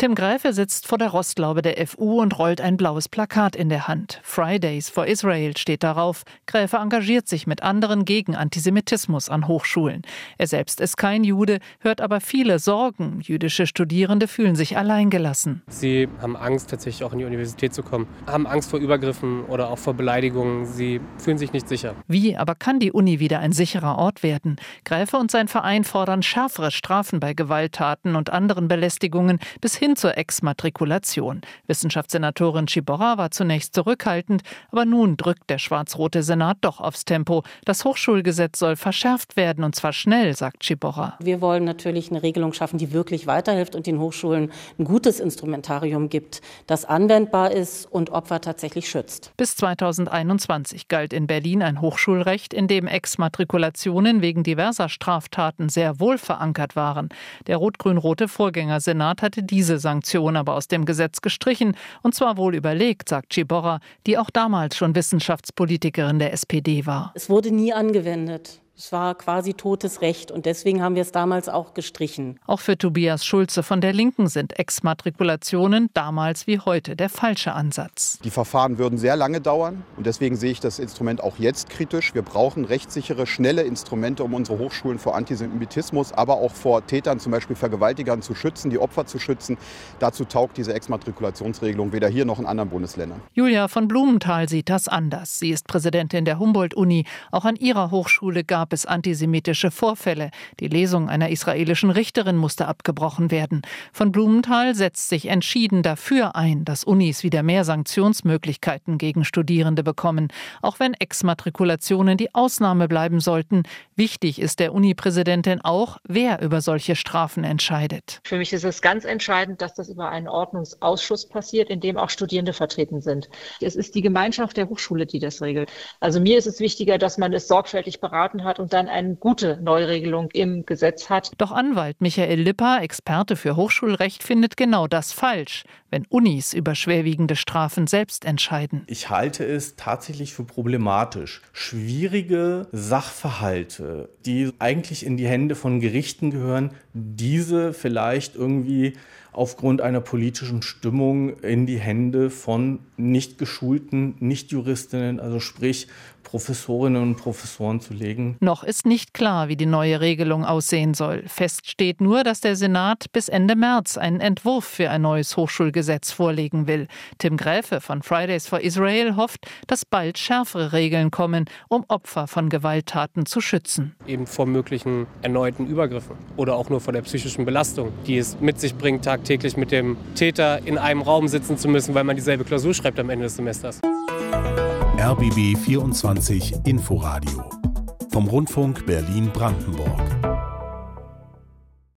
Tim Greife sitzt vor der Rostlaube der FU und rollt ein blaues Plakat in der Hand. Fridays for Israel steht darauf. Greife engagiert sich mit anderen gegen Antisemitismus an Hochschulen. Er selbst ist kein Jude, hört aber viele Sorgen. Jüdische Studierende fühlen sich alleingelassen. Sie haben Angst, tatsächlich auch in die Universität zu kommen, haben Angst vor Übergriffen oder auch vor Beleidigungen. Sie fühlen sich nicht sicher. Wie aber kann die Uni wieder ein sicherer Ort werden? Greife und sein Verein fordern schärfere Strafen bei Gewalttaten und anderen Belästigungen bis hin zur Exmatrikulation. Wissenschaftssenatorin Chiborra war zunächst zurückhaltend, aber nun drückt der schwarz-rote Senat doch aufs Tempo. Das Hochschulgesetz soll verschärft werden und zwar schnell, sagt Chiborra. Wir wollen natürlich eine Regelung schaffen, die wirklich weiterhilft und den Hochschulen ein gutes Instrumentarium gibt, das anwendbar ist und Opfer tatsächlich schützt. Bis 2021 galt in Berlin ein Hochschulrecht, in dem Exmatrikulationen wegen diverser Straftaten sehr wohl verankert waren. Der rot-grün-rote Vorgängersenat hatte diese Sanktion aber aus dem Gesetz gestrichen, und zwar wohl überlegt, sagt Ciborra, die auch damals schon Wissenschaftspolitikerin der SPD war. Es wurde nie angewendet. Es war quasi totes Recht und deswegen haben wir es damals auch gestrichen. Auch für Tobias Schulze von der Linken sind Exmatrikulationen damals wie heute der falsche Ansatz. Die Verfahren würden sehr lange dauern und deswegen sehe ich das Instrument auch jetzt kritisch. Wir brauchen rechtssichere, schnelle Instrumente, um unsere Hochschulen vor Antisemitismus, aber auch vor Tätern, zum Beispiel Vergewaltigern, zu schützen, die Opfer zu schützen. Dazu taugt diese Exmatrikulationsregelung weder hier noch in anderen Bundesländern. Julia von Blumenthal sieht das anders. Sie ist Präsidentin der Humboldt-Uni. Auch an ihrer Hochschule gab gab es antisemitische Vorfälle. Die Lesung einer israelischen Richterin musste abgebrochen werden. Von Blumenthal setzt sich entschieden dafür ein, dass Unis wieder mehr Sanktionsmöglichkeiten gegen Studierende bekommen, auch wenn Exmatrikulationen die Ausnahme bleiben sollten. Wichtig ist der Uni-Präsidentin auch, wer über solche Strafen entscheidet. Für mich ist es ganz entscheidend, dass das über einen Ordnungsausschuss passiert, in dem auch Studierende vertreten sind. Es ist die Gemeinschaft der Hochschule, die das regelt. Also mir ist es wichtiger, dass man es sorgfältig beraten hat und dann eine gute Neuregelung im Gesetz hat. Doch Anwalt Michael Lipper, Experte für Hochschulrecht, findet genau das falsch, wenn Unis über schwerwiegende Strafen selbst entscheiden. Ich halte es tatsächlich für problematisch, schwierige Sachverhalte, die eigentlich in die Hände von Gerichten gehören, diese vielleicht irgendwie aufgrund einer politischen Stimmung in die Hände von nicht geschulten Nichtjuristinnen, also sprich Professorinnen und Professoren zu legen. Noch ist nicht klar, wie die neue Regelung aussehen soll. Fest steht nur, dass der Senat bis Ende März einen Entwurf für ein neues Hochschulgesetz vorlegen will. Tim Gräfe von Fridays for Israel hofft, dass bald schärfere Regeln kommen, um Opfer von Gewalttaten zu schützen. Eben vor möglichen erneuten Übergriffen oder auch nur vor der psychischen Belastung, die es mit sich bringt, tagtäglich mit dem Täter in einem Raum sitzen zu müssen, weil man dieselbe Klausur schreibt am Ende des Semesters. RBB 24 Inforadio vom Rundfunk Berlin-Brandenburg.